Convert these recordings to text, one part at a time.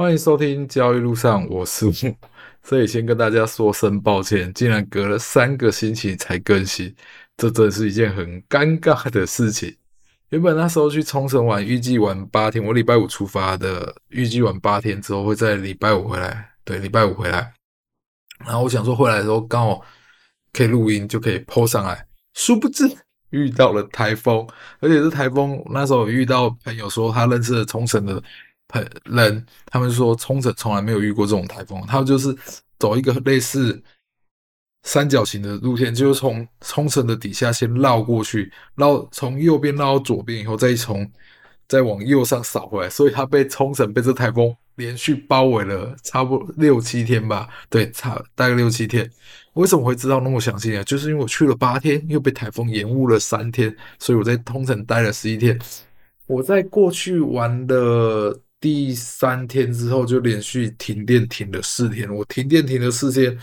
欢迎收听交易路上，我是木。所以先跟大家说声抱歉，竟然隔了三个星期才更新，这真是一件很尴尬的事情。原本那时候去冲绳玩，预计玩八天，我礼拜五出发的，预计玩八天之后会在礼拜五回来。对，礼拜五回来。然后我想说回来的时候刚好可以录音，就可以 po 上来。殊不知遇到了台风，而且是台风。那时候遇到朋友说他认识了冲绳的。人，他们说冲绳从来没有遇过这种台风，他们就是走一个类似三角形的路线，就是从冲绳的底下先绕过去，绕从右边绕到左边以后，再从再往右上扫回来，所以他被冲绳被这台风连续包围了差不多六七天吧，对，差大概六七天。为什么会知道那么详细呢？就是因为我去了八天，又被台风延误了三天，所以我在冲绳待了十一天。我在过去玩的。第三天之后就连续停电停了四天，我停电停了四天，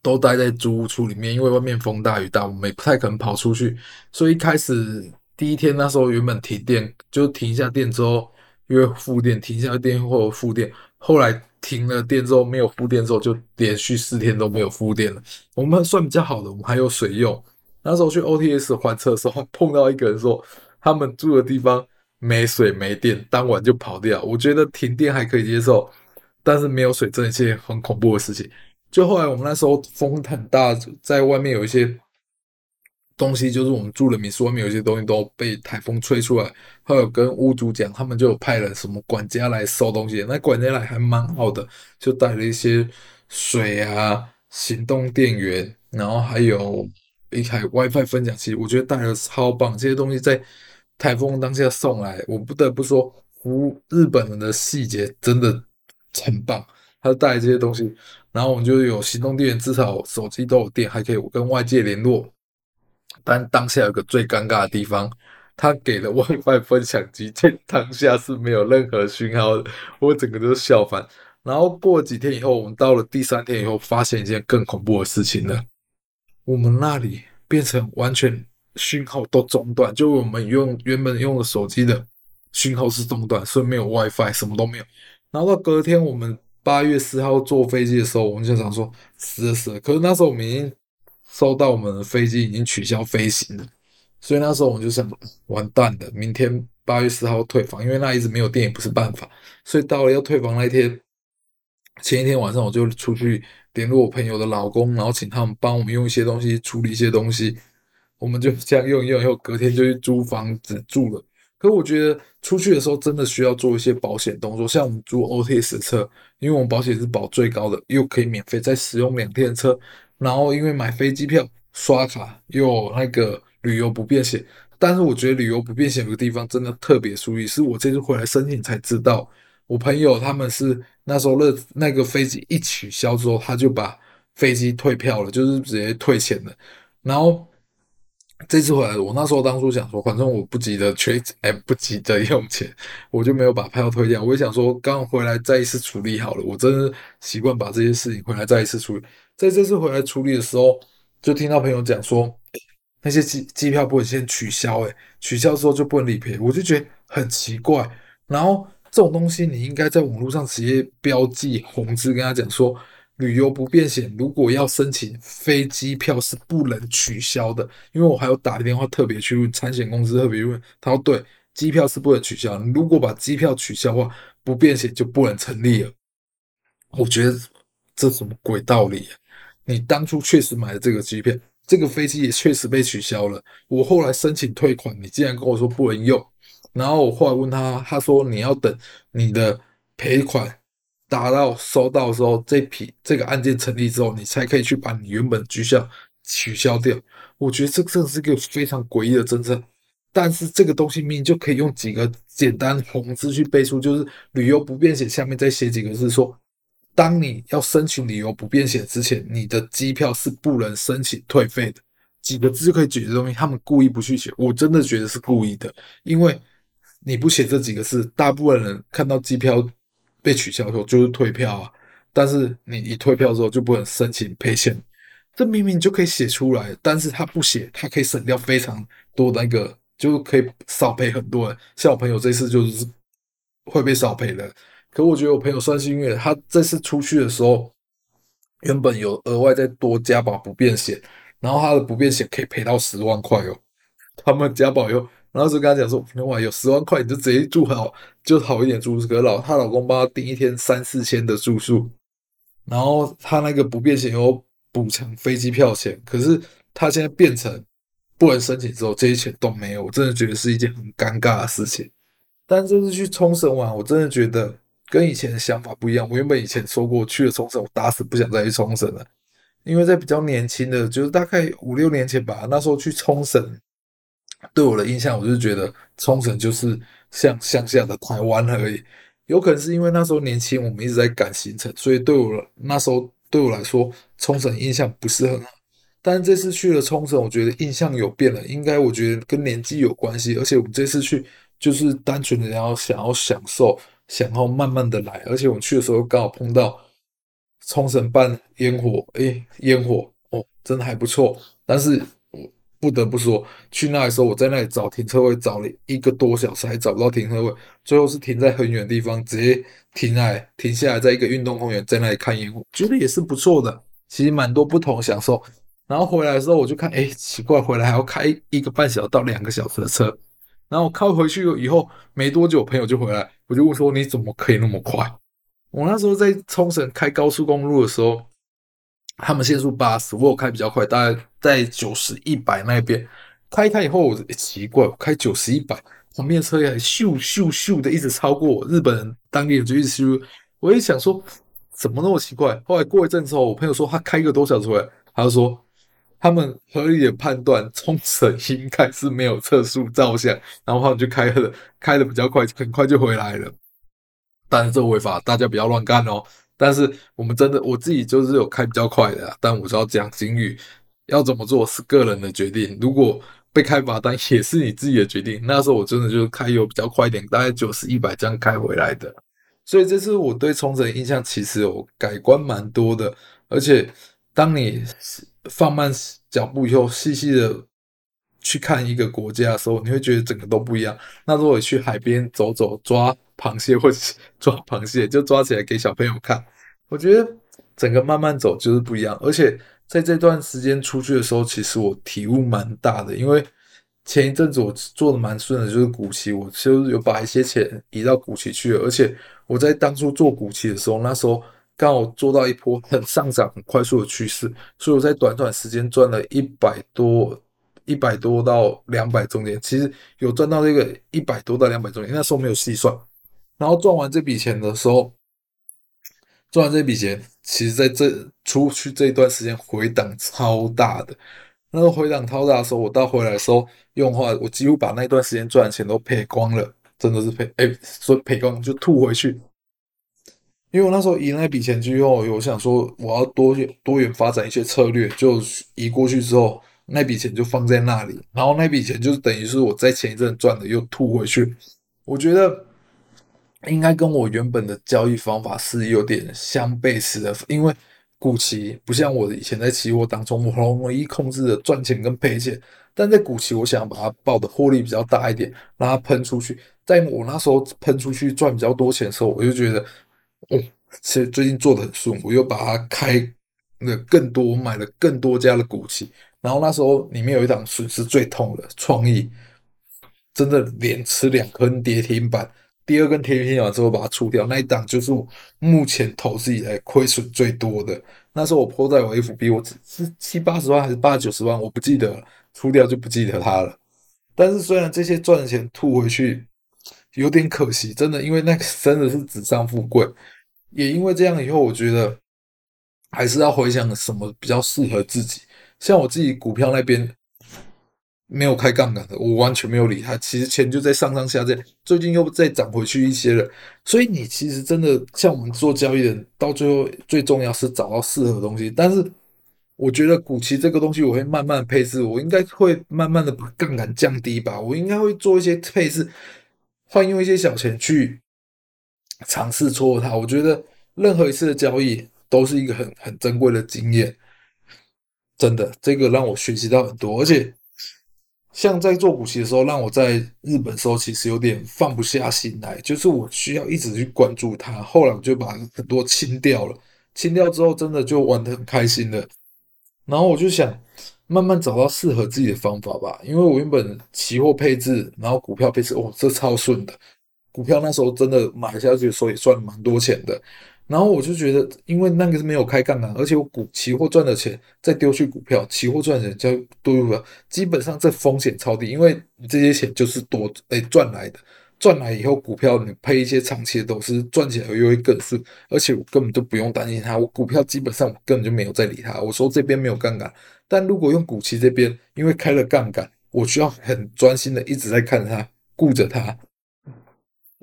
都待在租屋处里面，因为外面风大雨大，我们也不太可能跑出去。所以一开始第一天那时候原本停电，就停一下电之后因为复电，停一下电后复电，后来停了电之后没有复电之后，就连续四天都没有复电了。我们算比较好的，我们还有水用。那时候去 OTS 还车的时候，碰到一个人说他们住的地方。没水没电，当晚就跑掉。我觉得停电还可以接受，但是没有水真的是一件很恐怖的事情。就后来我们那时候风很大，在外面有一些东西，就是我们住的民宿外面有一些东西都被台风吹出来。后来跟屋主讲，他们就派了什么管家来收东西。那管家来还蛮好的，就带了一些水啊、行动电源，然后还有一台 WiFi 分享器。我觉得带的超棒，这些东西在。台风当下送来，我不得不说，服日本人的细节真的很棒。他带这些东西，然后我们就有行动电源，至少手机都有电，还可以跟外界联络。但当下有个最尴尬的地方，他给了 WiFi 分享机，在当下是没有任何讯号的，我整个都是笑翻。然后过几天以后，我们到了第三天以后，发现一件更恐怖的事情了，我们那里变成完全。讯号都中断，就我们用原本用的手机的讯号是中断，所以没有 WiFi，什么都没有。然后到隔天，我们八月四号坐飞机的时候，我们就想说死了死了。可是那时候我们已经收到我们的飞机已经取消飞行了，所以那时候我们就想完蛋了，明天八月四号退房，因为那一直没有电也不是办法。所以到了要退房那一天，前一天晚上我就出去联络我朋友的老公，然后请他们帮我们用一些东西处理一些东西。我们就这样用一用，以后隔天就去租房子住了。可我觉得出去的时候真的需要做一些保险动作，像我们租 OTS 车，因为我们保险是保最高的，又可以免费再使用两天的车。然后因为买飞机票刷卡又那个旅游不便险，但是我觉得旅游不便险有个地方真的特别注意，是我这次回来申请才知道。我朋友他们是那时候那那个飞机一取消之后，他就把飞机退票了，就是直接退钱了，然后。这次回来，我那时候当初想说，反正我不急着缺，哎，不急着用钱，我就没有把票退掉。我也想说，刚回来再一次处理好了。我真的习惯把这些事情回来再一次处理。在这次回来处理的时候，就听到朋友讲说，那些机机票不能先取消，哎，取消之后就不能理赔。我就觉得很奇怪。然后这种东西，你应该在网络上直接标记红字，跟他讲说。旅游不便险，如果要申请飞机票是不能取消的，因为我还有打电话特别去问产险公司，特别问他说对，机票是不能取消。如果把机票取消的话，不便险就不能成立了。我觉得这什么鬼道理？你当初确实买了这个机票，这个飞机也确实被取消了。我后来申请退款，你竟然跟我说不能用，然后我后来问他，他说你要等你的赔款。达到收到的时候，这批这个案件成立之后，你才可以去把你原本的机票取消掉。我觉得这真的是个非常诡异的政策。但是这个东西明明就可以用几个简单红字去背书，就是旅游不便险下面再写几个字说，当你要申请旅游不便险之前，你的机票是不能申请退费的。几个字就可以解决东西，他们故意不去写，我真的觉得是故意的，因为你不写这几个字，大部分人看到机票。被取消后就是退票啊，但是你一退票之后就不能申请赔钱，这明明就可以写出来，但是他不写，他可以省掉非常多那个，就可以少赔很多人。像我朋友这次就是会被少赔的，可我觉得我朋友算幸运，他这次出去的时候，原本有额外再多加保不便险，然后他的不便险可以赔到十万块哦。他们加保以然后就跟他讲说：“哇，有十万块你就直接住好，就好一点住宿。”可老她老公帮他订一天三四千的住宿，然后他那个不便险又补偿飞机票钱，可是他现在变成不能申请之后，这些钱都没有。我真的觉得是一件很尴尬的事情。但这次去冲绳玩，我真的觉得。跟以前的想法不一样。我原本以前说过，去了冲绳，我打死不想再去冲绳了。因为在比较年轻的，就是大概五六年前吧，那时候去冲绳，对我的印象，我就觉得冲绳就是像乡下的台湾而已。有可能是因为那时候年轻，我们一直在赶行程，所以对我那时候对我来说，冲绳印象不是很好。但这次去了冲绳，我觉得印象有变了。应该我觉得跟年纪有关系，而且我们这次去就是单纯的要想要享受。想要慢慢的来，而且我去的时候刚好碰到冲绳办烟火，诶，烟火哦，真的还不错。但是不得不说，去那的时候，我在那里找停车位找了一个多小时，还找不到停车位，最后是停在很远的地方，直接停下来，停下来，在一个运动公园，在那里看烟火，觉得也是不错的。其实蛮多不同享受。然后回来的时候，我就看，诶，奇怪，回来还要开一个半小时到两个小时的车。然后我开回去以后没多久，朋友就回来，我就问说：“你怎么可以那么快？”我那时候在冲绳开高速公路的时候，他们限速八十，我开比较快，大概在九十一百那边开开以后，我奇怪，我开九十一百，旁边的车也咻咻咻的一直超过我，日本人当地人就一直咻。我一想说，怎么那么奇怪？后来过一阵之后，我朋友说他开一个多小时回来，他就说。他们合理的判断，冲绳应该是没有测速照相，然后他们就开了，开的比较快，很快就回来了。但是这违法，大家不要乱干哦。但是我们真的，我自己就是有开比较快的，但我知道讲警语要怎么做是个人的决定。如果被开罚单也是你自己的决定。那时候我真的就是开油比较快一点，大概九十一百这样开回来的。所以这次我对冲绳印象其实有改观蛮多的，而且当你。放慢脚步以后，细细的去看一个国家的时候，你会觉得整个都不一样。那如果去海边走走，抓螃蟹或者抓螃蟹，就抓起来给小朋友看。我觉得整个慢慢走就是不一样。而且在这段时间出去的时候，其实我体悟蛮大的，因为前一阵子我做的蛮顺的，就是古奇，我就有把一些钱移到股期去了。而且我在当初做股期的时候，那时候。刚好做到一波很 上涨、很快速的趋势，所以我在短短时间赚了一百多、一百多到两百中间，其实有赚到这个一百多到两百中间，那时候没有细算。然后赚完这笔钱的时候，赚完这笔钱，其实在这出去这一段时间回档超大的。那个回档超大的时候，我到回来的时候用的话，我几乎把那段时间赚的钱都赔光了，真的是赔哎，说赔光就吐回去。因为我那时候移那笔钱之后，我想说我要多多元发展一些策略，就移过去之后，那笔钱就放在那里，然后那笔钱就等于是我在前一阵赚的又吐回去。我觉得应该跟我原本的交易方法是有点相背驰的，因为股期不像我以前在期货当中，我很容易控制的赚钱跟赔钱，但在股期，我想把它抱的获利比较大一点，让它喷出去。在我那时候喷出去赚比较多钱的时候，我就觉得。哦，其实最近做的很顺，我又把它开了更多，我买了更多家的股期，然后那时候里面有一档损失最痛的创意，真的连吃两根跌停板，第二根跌停板之后把它出掉，那一档就是我目前投资以来亏损最多的。那时候我抛在我 FB，我只是七八十万还是八九十万，我不记得了，出掉就不记得它了。但是虽然这些赚钱吐回去。有点可惜，真的，因为那个真的是纸上富贵。也因为这样，以后我觉得还是要回想什么比较适合自己。像我自己股票那边没有开杠杆的，我完全没有理它。其实钱就在上上下下，最近又再涨回去一些了。所以你其实真的像我们做交易的，到最后最重要是找到适合的东西。但是我觉得股期这个东西，我会慢慢配置，我应该会慢慢的把杠杆降低吧。我应该会做一些配置。换用一些小钱去尝试撮合它，我觉得任何一次的交易都是一个很很珍贵的经验，真的，这个让我学习到很多。而且像在做股息的时候，让我在日本的时候其实有点放不下心来，就是我需要一直去关注它。后来我就把很多清掉了，清掉之后真的就玩得很开心了。然后我就想慢慢找到适合自己的方法吧，因为我原本期货配置，然后股票配置，哦，这超顺的。股票那时候真的买下去的时候也赚了蛮多钱的。然后我就觉得，因为那个是没有开杠杆，而且我股期货赚的钱再丢去股票，期货赚的钱再丢去股票，基本上这风险超低，因为你这些钱就是多诶赚来的，赚来以后股票你配一些长期的都是赚起来又会更顺，而且我根本就不用担心它，我股票基本上我根本就没有在理它。我说这边没有杠杆，但如果用股期这边，因为开了杠杆，我需要很专心的一直在看它，顾着它，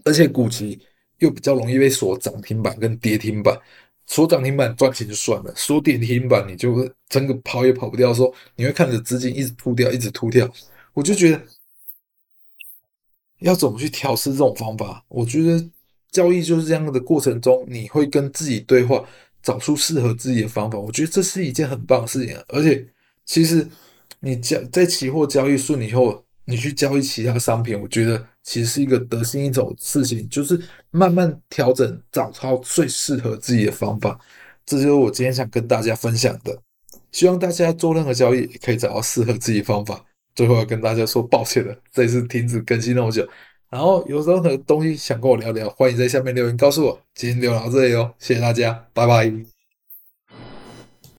而且股期。又比较容易被锁涨停板跟跌停板，锁涨停板赚钱就算了，锁跌停板你就整个跑也跑不掉，说你会看着资金一直吐掉，一直吐掉。我就觉得要怎么去调试这种方法？我觉得交易就是这样的过程中，你会跟自己对话，找出适合自己的方法。我觉得这是一件很棒的事情，而且其实你交在期货交易顺利后，你去交易其他商品，我觉得。其实是一个得心应手的事情，就是慢慢调整，找到最适合自己的方法。这就是我今天想跟大家分享的。希望大家做任何交易可以找到适合自己方法。最后要跟大家说抱歉了，这次停止更新那么久。然后有任何东西想跟我聊聊，欢迎在下面留言告诉我。今天就聊到这里哦，谢谢大家，拜拜。